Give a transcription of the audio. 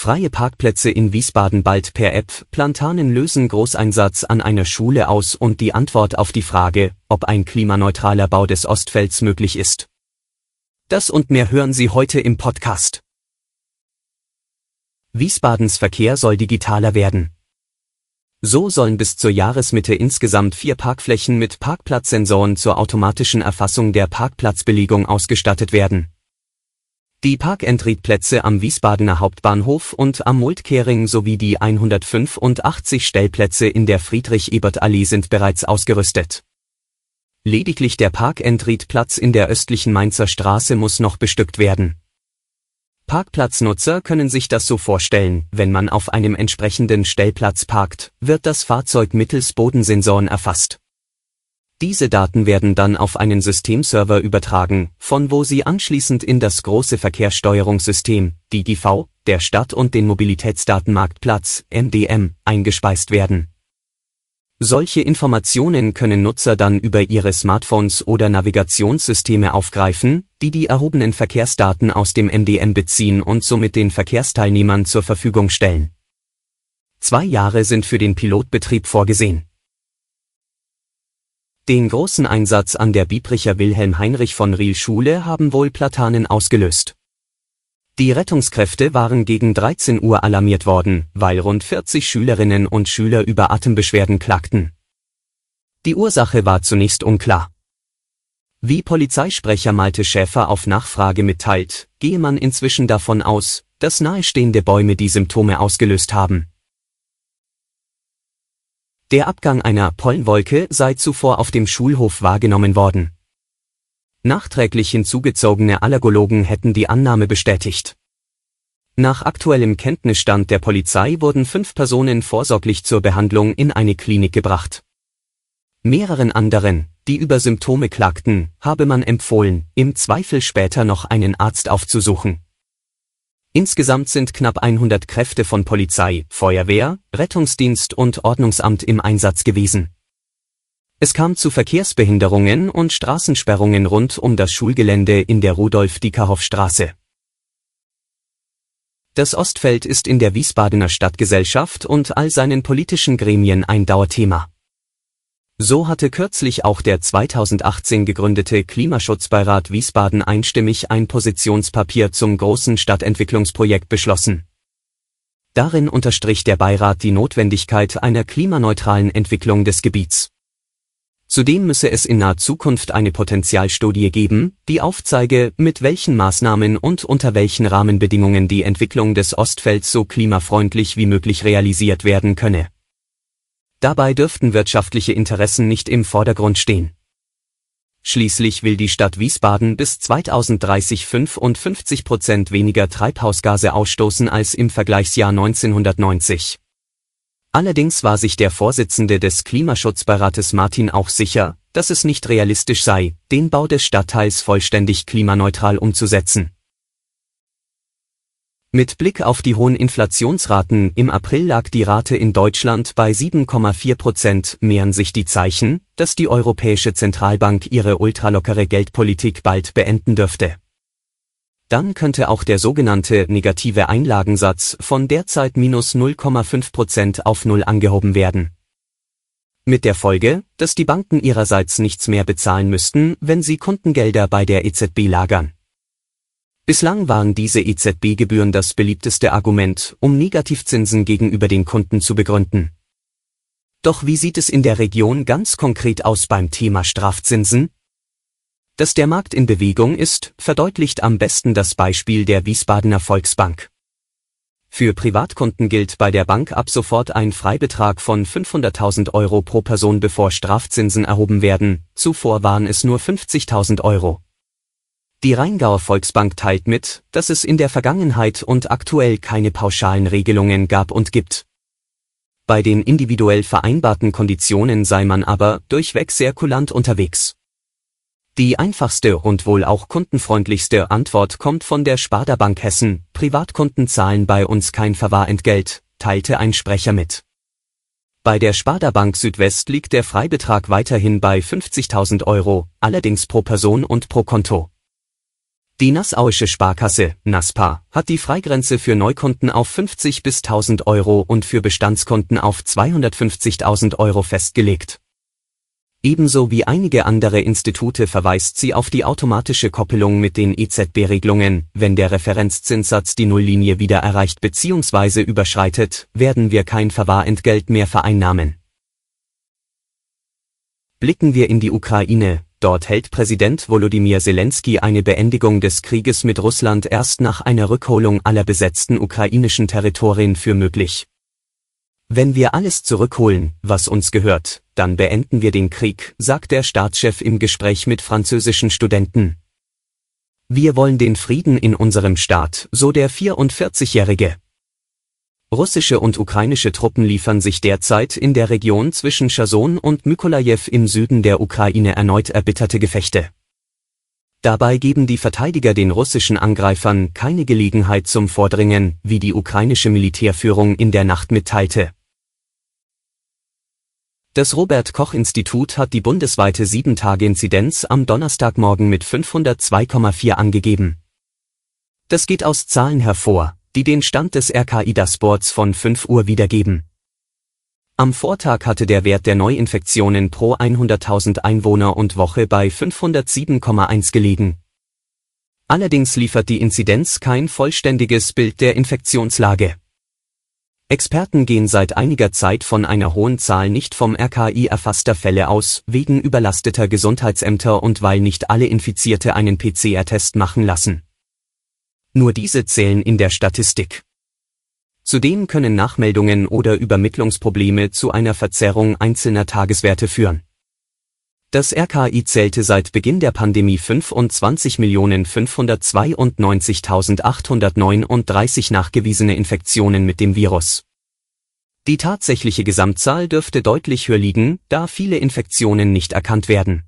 Freie Parkplätze in Wiesbaden bald per App. Plantanen lösen Großeinsatz an einer Schule aus und die Antwort auf die Frage, ob ein klimaneutraler Bau des Ostfelds möglich ist. Das und mehr hören Sie heute im Podcast. Wiesbadens Verkehr soll digitaler werden. So sollen bis zur Jahresmitte insgesamt vier Parkflächen mit Parkplatzsensoren zur automatischen Erfassung der Parkplatzbelegung ausgestattet werden. Die Park-and-Ride-Plätze am Wiesbadener Hauptbahnhof und am Multkehring sowie die 185 Stellplätze in der Friedrich-Ebert-Allee sind bereits ausgerüstet. Lediglich der Park-and-Ride-Platz in der östlichen Mainzer Straße muss noch bestückt werden. Parkplatznutzer können sich das so vorstellen, wenn man auf einem entsprechenden Stellplatz parkt, wird das Fahrzeug mittels Bodensensoren erfasst. Diese Daten werden dann auf einen Systemserver übertragen, von wo sie anschließend in das große Verkehrssteuerungssystem, DGV, der Stadt und den Mobilitätsdatenmarktplatz, MDM, eingespeist werden. Solche Informationen können Nutzer dann über ihre Smartphones oder Navigationssysteme aufgreifen, die die erhobenen Verkehrsdaten aus dem MDM beziehen und somit den Verkehrsteilnehmern zur Verfügung stellen. Zwei Jahre sind für den Pilotbetrieb vorgesehen. Den großen Einsatz an der Biebricher Wilhelm Heinrich von Riel Schule haben wohl Platanen ausgelöst. Die Rettungskräfte waren gegen 13 Uhr alarmiert worden, weil rund 40 Schülerinnen und Schüler über Atembeschwerden klagten. Die Ursache war zunächst unklar. Wie Polizeisprecher Malte Schäfer auf Nachfrage mitteilt, gehe man inzwischen davon aus, dass nahestehende Bäume die Symptome ausgelöst haben. Der Abgang einer Pollenwolke sei zuvor auf dem Schulhof wahrgenommen worden. Nachträglich hinzugezogene Allergologen hätten die Annahme bestätigt. Nach aktuellem Kenntnisstand der Polizei wurden fünf Personen vorsorglich zur Behandlung in eine Klinik gebracht. Mehreren anderen, die über Symptome klagten, habe man empfohlen, im Zweifel später noch einen Arzt aufzusuchen. Insgesamt sind knapp 100 Kräfte von Polizei, Feuerwehr, Rettungsdienst und Ordnungsamt im Einsatz gewesen. Es kam zu Verkehrsbehinderungen und Straßensperrungen rund um das Schulgelände in der Rudolf-Diekerhoff-Straße. Das Ostfeld ist in der Wiesbadener Stadtgesellschaft und all seinen politischen Gremien ein Dauerthema. So hatte kürzlich auch der 2018 gegründete Klimaschutzbeirat Wiesbaden einstimmig ein Positionspapier zum großen Stadtentwicklungsprojekt beschlossen. Darin unterstrich der Beirat die Notwendigkeit einer klimaneutralen Entwicklung des Gebiets. Zudem müsse es in naher Zukunft eine Potentialstudie geben, die aufzeige, mit welchen Maßnahmen und unter welchen Rahmenbedingungen die Entwicklung des Ostfelds so klimafreundlich wie möglich realisiert werden könne Dabei dürften wirtschaftliche Interessen nicht im Vordergrund stehen. Schließlich will die Stadt Wiesbaden bis 2030 55 Prozent weniger Treibhausgase ausstoßen als im Vergleichsjahr 1990. Allerdings war sich der Vorsitzende des Klimaschutzbeirates Martin auch sicher, dass es nicht realistisch sei, den Bau des Stadtteils vollständig klimaneutral umzusetzen. Mit Blick auf die hohen Inflationsraten im April lag die Rate in Deutschland bei 7,4 Prozent, mehren sich die Zeichen, dass die Europäische Zentralbank ihre ultralockere Geldpolitik bald beenden dürfte. Dann könnte auch der sogenannte negative Einlagensatz von derzeit minus 0,5 Prozent auf Null angehoben werden. Mit der Folge, dass die Banken ihrerseits nichts mehr bezahlen müssten, wenn sie Kundengelder bei der EZB lagern. Bislang waren diese EZB-Gebühren das beliebteste Argument, um Negativzinsen gegenüber den Kunden zu begründen. Doch wie sieht es in der Region ganz konkret aus beim Thema Strafzinsen? Dass der Markt in Bewegung ist, verdeutlicht am besten das Beispiel der Wiesbadener Volksbank. Für Privatkunden gilt bei der Bank ab sofort ein Freibetrag von 500.000 Euro pro Person bevor Strafzinsen erhoben werden, zuvor waren es nur 50.000 Euro. Die Rheingauer Volksbank teilt mit, dass es in der Vergangenheit und aktuell keine pauschalen Regelungen gab und gibt. Bei den individuell vereinbarten Konditionen sei man aber durchweg sehr kulant unterwegs. Die einfachste und wohl auch kundenfreundlichste Antwort kommt von der Sparda Bank Hessen. Privatkunden zahlen bei uns kein Verwahrentgelt, teilte ein Sprecher mit. Bei der Sparda Bank Südwest liegt der Freibetrag weiterhin bei 50.000 Euro, allerdings pro Person und pro Konto. Die Nassauische Sparkasse, NASPA, hat die Freigrenze für Neukunden auf 50 bis 1000 Euro und für Bestandskunden auf 250.000 Euro festgelegt. Ebenso wie einige andere Institute verweist sie auf die automatische Koppelung mit den EZB-Regelungen. Wenn der Referenzzinssatz die Nulllinie wieder erreicht bzw. überschreitet, werden wir kein Verwahrentgelt mehr vereinnahmen. Blicken wir in die Ukraine, Dort hält Präsident Volodymyr Zelensky eine Beendigung des Krieges mit Russland erst nach einer Rückholung aller besetzten ukrainischen Territorien für möglich. Wenn wir alles zurückholen, was uns gehört, dann beenden wir den Krieg, sagt der Staatschef im Gespräch mit französischen Studenten. Wir wollen den Frieden in unserem Staat, so der 44-Jährige. Russische und ukrainische Truppen liefern sich derzeit in der Region zwischen Cherson und Mykolajew im Süden der Ukraine erneut erbitterte Gefechte. Dabei geben die Verteidiger den russischen Angreifern keine Gelegenheit zum Vordringen, wie die ukrainische Militärführung in der Nacht mitteilte. Das Robert Koch Institut hat die bundesweite 7-Tage-Inzidenz am Donnerstagmorgen mit 502,4 angegeben. Das geht aus Zahlen hervor, die den Stand des RKI Dashboards von 5 Uhr wiedergeben. Am Vortag hatte der Wert der Neuinfektionen pro 100.000 Einwohner und Woche bei 507,1 gelegen. Allerdings liefert die Inzidenz kein vollständiges Bild der Infektionslage. Experten gehen seit einiger Zeit von einer hohen Zahl nicht vom RKI erfasster Fälle aus, wegen überlasteter Gesundheitsämter und weil nicht alle Infizierte einen PCR-Test machen lassen. Nur diese zählen in der Statistik. Zudem können Nachmeldungen oder Übermittlungsprobleme zu einer Verzerrung einzelner Tageswerte führen. Das RKI zählte seit Beginn der Pandemie 25.592.839 nachgewiesene Infektionen mit dem Virus. Die tatsächliche Gesamtzahl dürfte deutlich höher liegen, da viele Infektionen nicht erkannt werden.